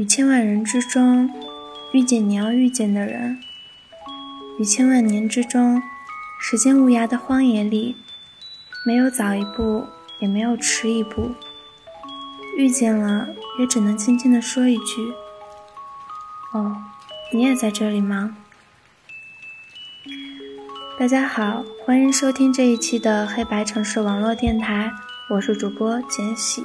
：“于千万人之中，遇见你要遇见的人；于千万年之中，时间无涯的荒野里，没有早一步，也没有迟一步。遇见了，也只能轻轻地说一句：‘哦，你也在这里吗？’”大家好，欢迎收听这一期的黑白城市网络电台，我是主播简喜。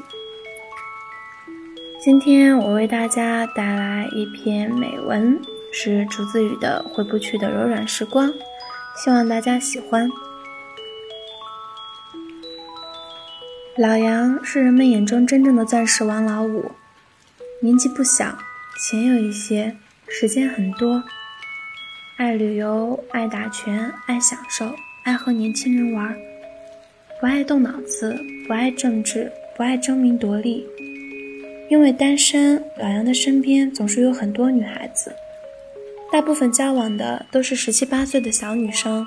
今天我为大家带来一篇美文，是竹子语的《回不去的柔软时光》，希望大家喜欢。老杨是人们眼中真正的钻石王老五，年纪不小，钱有一些，时间很多。爱旅游，爱打拳，爱享受，爱和年轻人玩，不爱动脑子，不爱政治，不爱争名夺利。因为单身，老杨的身边总是有很多女孩子，大部分交往的都是十七八岁的小女生。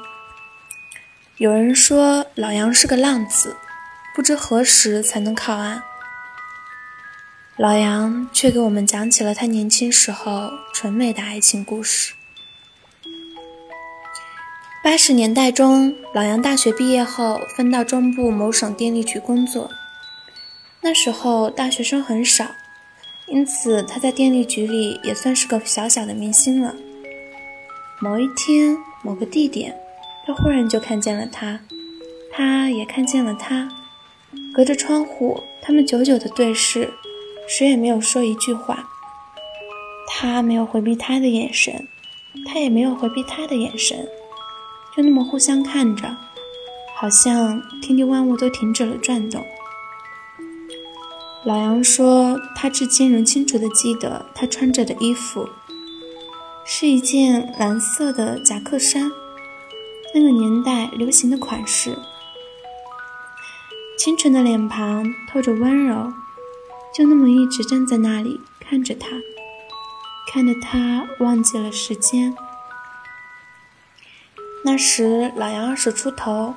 有人说老杨是个浪子，不知何时才能靠岸。老杨却给我们讲起了他年轻时候纯美的爱情故事。八十年代中，老杨大学毕业后分到中部某省电力局工作。那时候大学生很少，因此他在电力局里也算是个小小的明星了。某一天，某个地点，他忽然就看见了他，他也看见了他。隔着窗户，他们久久的对视，谁也没有说一句话。他没有回避他的眼神，他也没有回避他的眼神。就那么互相看着，好像天地万物都停止了转动。老杨说，他至今仍清楚地记得他穿着的衣服，是一件蓝色的夹克衫，那个年代流行的款式。清纯的脸庞透着温柔，就那么一直站在那里看着他，看得他忘记了时间。那时老杨二十出头，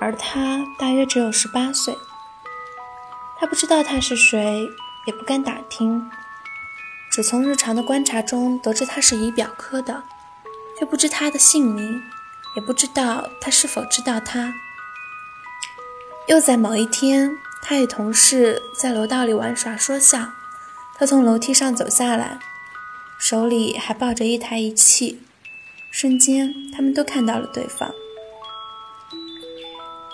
而他大约只有十八岁。他不知道他是谁，也不敢打听，只从日常的观察中得知他是仪表科的，却不知他的姓名，也不知道他是否知道他。又在某一天，他与同事在楼道里玩耍说笑，他从楼梯上走下来，手里还抱着一台仪器。瞬间，他们都看到了对方。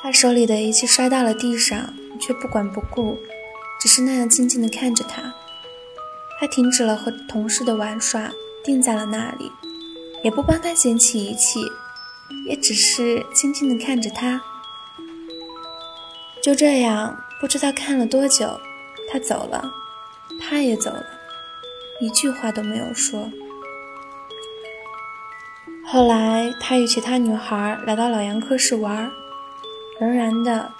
他手里的仪器摔到了地上，却不管不顾，只是那样静静地看着他。他停止了和同事的玩耍，定在了那里，也不帮他捡起仪器，也只是静静地看着他。就这样，不知道看了多久，他走了，他也走了，一句话都没有说。后来，他与其他女孩来到老杨科室玩，仍然的，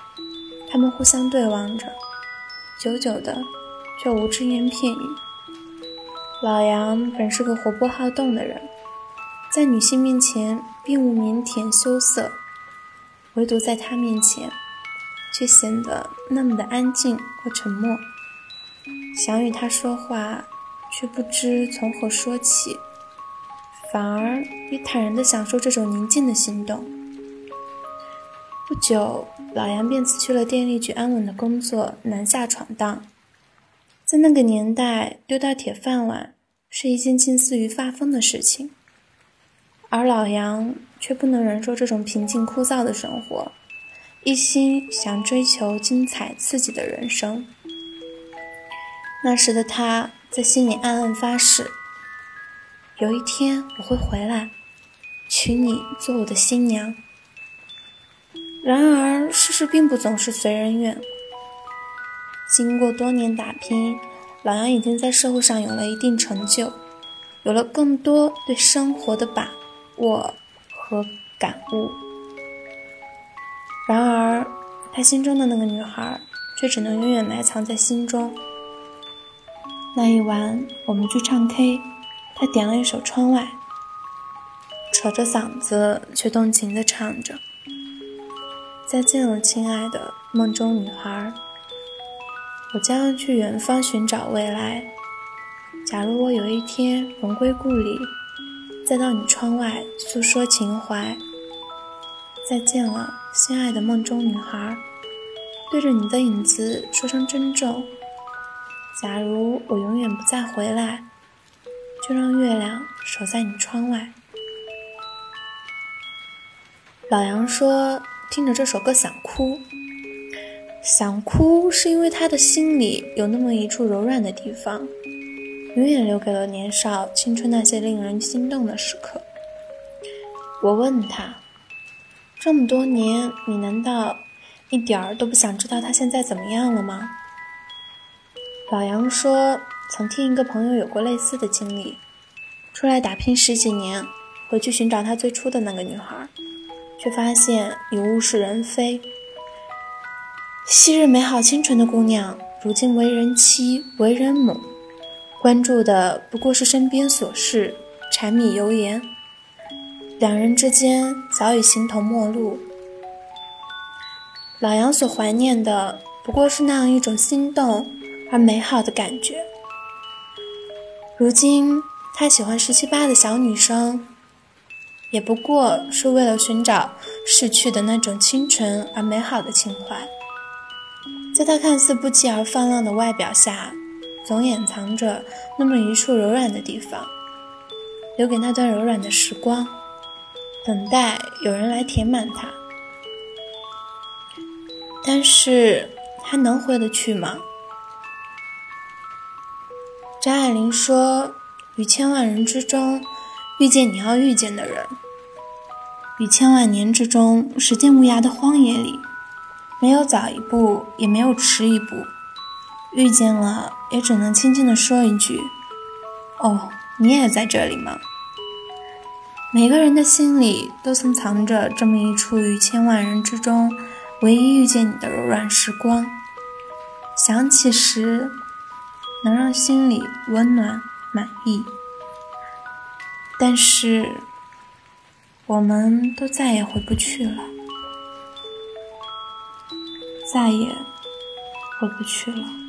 他们互相对望着，久久的，却无只言片语。老杨本是个活泼好动的人，在女性面前并无腼腆羞涩，唯独在她面前，却显得那么的安静和沉默。想与她说话，却不知从何说起。反而也坦然地享受这种宁静的行动。不久，老杨便辞去了电力局安稳的工作，南下闯荡。在那个年代，丢掉铁饭碗是一件近似于发疯的事情，而老杨却不能忍受这种平静枯燥的生活，一心想追求精彩刺激的人生。那时的他在心里暗暗发誓。有一天我会回来，娶你做我的新娘。然而世事并不总是随人愿。经过多年打拼，老杨已经在社会上有了一定成就，有了更多对生活的把握和感悟。然而，他心中的那个女孩却只能永远埋藏在心中。那一晚，我们去唱 K。他点了一首《窗外》，扯着嗓子却动情地唱着：“再见了，亲爱的梦中女孩。”我将要去远方寻找未来。假如我有一天荣归故里，再到你窗外诉说情怀，再见了，心爱的梦中女孩，对着你的影子说声珍重。假如我永远不再回来，就让月亮守在你窗外。老杨说：“听着这首歌想哭，想哭是因为他的心里有那么一处柔软的地方。”永远留给了年少青春那些令人心动的时刻。我问他：“这么多年，你难道一点儿都不想知道他现在怎么样了吗？”老杨说：“曾听一个朋友有过类似的经历，出来打拼十几年，回去寻找他最初的那个女孩，却发现已物是人非。昔日美好清纯的姑娘，如今为人妻，为人母。”关注的不过是身边琐事、柴米油盐，两人之间早已形同陌路。老杨所怀念的不过是那样一种心动而美好的感觉。如今他喜欢十七八的小女生，也不过是为了寻找逝去的那种清纯而美好的情怀。在他看似不羁而放浪的外表下。总掩藏着那么一处柔软的地方，留给那段柔软的时光，等待有人来填满它。但是，还能回得去吗？张爱玲说：“于千万人之中，遇见你要遇见的人；于千万年之中，时间无涯的荒野里，没有早一步，也没有迟一步。”遇见了，也只能轻轻地说一句：“哦，你也在这里吗？”每个人的心里都曾藏着这么一处于千万人之中唯一遇见你的柔软时光，想起时能让心里温暖满意。但是，我们都再也回不去了，再也回不去了。